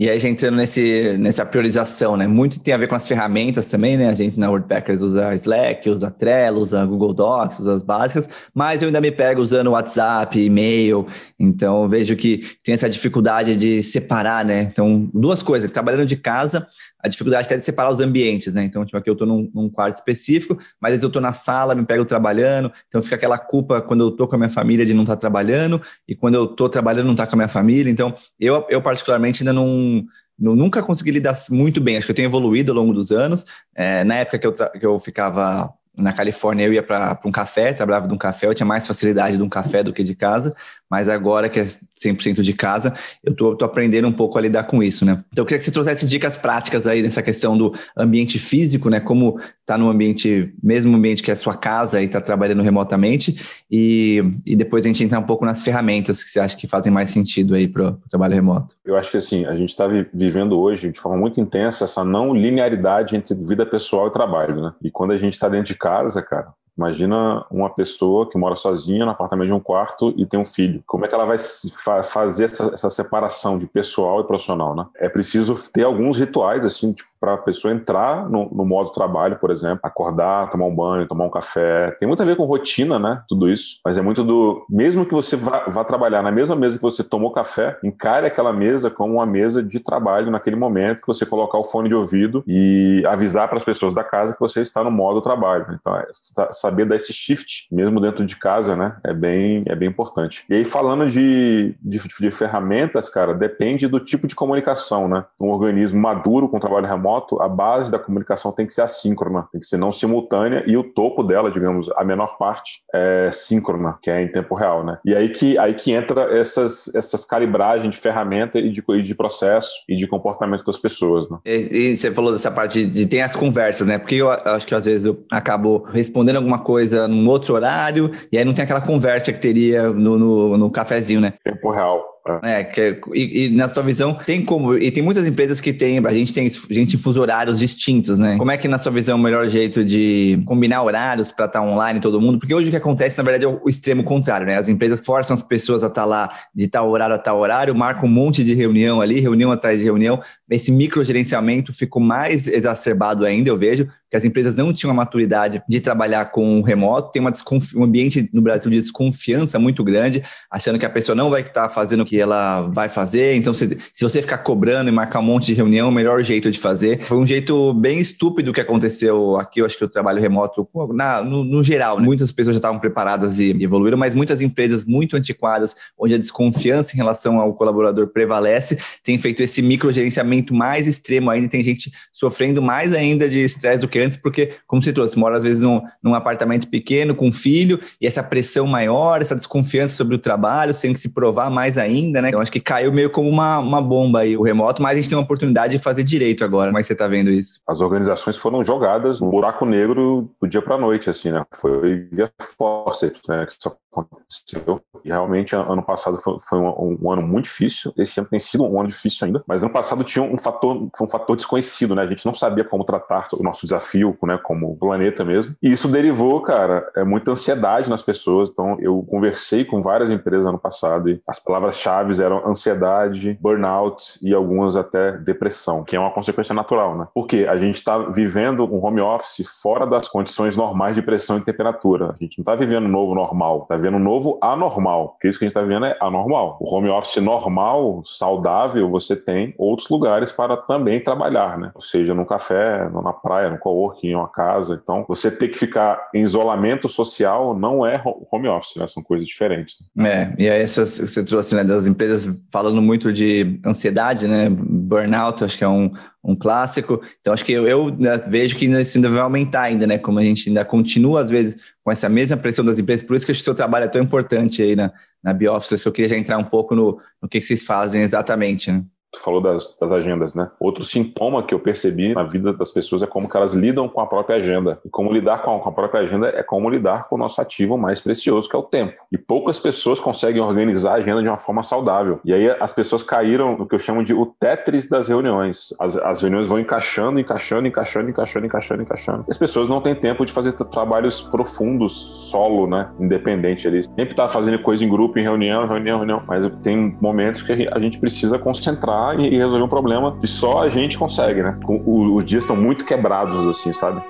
E aí, já entrando nesse, nessa priorização, né? Muito tem a ver com as ferramentas também, né? A gente na WordPackers usa Slack, usa Trello, usa Google Docs, usa as básicas, mas eu ainda me pego usando WhatsApp, e-mail, então vejo que tem essa dificuldade de separar, né? Então, duas coisas, trabalhando de casa, a dificuldade até de separar os ambientes, né? Então, tipo, aqui eu estou num, num, quarto específico, mas às vezes eu estou na sala, me pego trabalhando, então fica aquela culpa quando eu estou com a minha família de não estar tá trabalhando, e quando eu estou trabalhando não estar tá com a minha família. Então, eu, eu particularmente ainda não, não, nunca consegui lidar muito bem. Acho que eu tenho evoluído ao longo dos anos. É, na época que eu, que eu ficava na Califórnia eu ia para um café, trabalhava de um café, eu tinha mais facilidade de um café do que de casa, mas agora que é 100% de casa, eu tô, tô, aprendendo um pouco a lidar com isso, né? Então eu queria que você trouxesse dicas práticas aí nessa questão do ambiente físico, né? Como tá no ambiente, mesmo ambiente que é a sua casa e tá trabalhando remotamente, e, e depois a gente entrar um pouco nas ferramentas que você acha que fazem mais sentido aí para o trabalho remoto. Eu acho que assim, a gente está vivendo hoje de forma muito intensa essa não linearidade entre vida pessoal e trabalho, né? E quando a gente está dentro de casa, cara, Imagina uma pessoa que mora sozinha no apartamento de um quarto e tem um filho. Como é que ela vai fa fazer essa, essa, separação de pessoal e profissional, né? É preciso ter alguns rituais, assim, tipo, para a pessoa entrar no, no, modo trabalho, por exemplo, acordar, tomar um banho, tomar um café. Tem muito a ver com rotina, né? Tudo isso. Mas é muito do. Mesmo que você vá, vá trabalhar na mesma mesa que você tomou café, encare aquela mesa como uma mesa de trabalho naquele momento que você colocar o fone de ouvido e avisar para as pessoas da casa que você está no modo trabalho. Então, é saber dar esse shift, mesmo dentro de casa, né? É bem, é bem importante. E aí, falando de, de, de ferramentas, cara, depende do tipo de comunicação, né? Um organismo maduro com trabalho remoto remoto, a base da comunicação tem que ser assíncrona, tem que ser não simultânea e o topo dela, digamos, a menor parte é síncrona, que é em tempo real, né? E aí que, aí que entra essas, essas calibragens de ferramenta e de, e de processo e de comportamento das pessoas, né? E, e você falou dessa parte de, de ter as conversas, né? Porque eu acho que às vezes eu acabo respondendo alguma coisa num outro horário e aí não tem aquela conversa que teria no, no, no cafezinho, né? Tempo real. É, que, e, e, na sua visão, tem como. E tem muitas empresas que tem, a gente tem gente em fuso horários distintos, né? Como é que, na sua visão, é o melhor jeito de combinar horários para estar tá online todo mundo? Porque hoje o que acontece, na verdade, é o extremo contrário, né? As empresas forçam as pessoas a estar tá lá de tal horário a tal horário, marcam um monte de reunião ali, reunião atrás de reunião. Esse microgerenciamento ficou mais exacerbado ainda, eu vejo, que as empresas não tinham a maturidade de trabalhar com o remoto, tem uma um ambiente no Brasil de desconfiança muito grande, achando que a pessoa não vai estar fazendo o que ela vai fazer. Então, se, se você ficar cobrando e marcar um monte de reunião, o melhor jeito de fazer. Foi um jeito bem estúpido que aconteceu aqui. Eu acho que o trabalho remoto, na, no, no geral, né? muitas pessoas já estavam preparadas e, evoluíram, mas muitas empresas muito antiquadas, onde a desconfiança em relação ao colaborador prevalece, têm feito esse microgerenciamento mais extremo ainda. Tem gente sofrendo mais ainda de estresse do que antes, porque, como você trouxe, mora às vezes num, num apartamento pequeno com um filho e essa pressão maior, essa desconfiança sobre o trabalho, tem que se provar mais ainda, né? Então acho que caiu meio como uma, uma bomba aí o remoto, mas a gente tem uma oportunidade de fazer direito agora. Como é que você está vendo isso? As organizações foram jogadas no buraco negro do dia para noite, assim, né? Foi via forceps, né? Que só aconteceu. E realmente, ano passado foi, foi um, um, ano muito difícil. Esse ano tem sido um ano difícil ainda. Mas ano passado tinha um fator, foi um fator desconhecido, né? A gente não sabia como tratar o nosso desafio, né? Como planeta mesmo. E isso derivou, cara, é muita ansiedade nas pessoas. Então, eu conversei com várias empresas ano passado e as palavras-chave eram ansiedade, burnout e algumas até depressão, que é uma consequência natural, né? Porque a gente está vivendo um home office fora das condições normais de pressão e temperatura. A gente não está vivendo um novo normal, está vivendo um novo anormal. Porque isso que a gente está vivendo é anormal. O home office normal, saudável, você tem outros lugares para também trabalhar, né? Ou seja, no café, na praia, no coworking, em uma casa. Então, você ter que ficar em isolamento social não é home office, né? São coisas diferentes. Né? É, e aí essas você trouxe, né, das empresas falando muito de ansiedade, né? Burnout, acho que é um, um clássico. Então, acho que eu, eu né, vejo que isso ainda vai aumentar ainda, né? Como a gente ainda continua, às vezes, com essa mesma pressão das empresas. Por isso que o seu trabalho é tão importante aí na, na Bioffice. Eu queria já entrar um pouco no, no que, que vocês fazem exatamente, né? Tu falou das, das, agendas, né? Outro sintoma que eu percebi na vida das pessoas é como que elas lidam com a própria agenda. E como lidar com a, com a, própria agenda é como lidar com o nosso ativo mais precioso, que é o tempo. E poucas pessoas conseguem organizar a agenda de uma forma saudável. E aí as pessoas caíram no que eu chamo de o Tetris das reuniões. As, as reuniões vão encaixando, encaixando, encaixando, encaixando, encaixando, encaixando. E as pessoas não têm tempo de fazer trabalhos profundos, solo, né? Independente. Eles sempre tá fazendo coisa em grupo, em reunião, reunião, reunião. Mas tem momentos que a gente precisa concentrar e resolver um problema que só a gente consegue, né? Os dias estão muito quebrados, assim, sabe?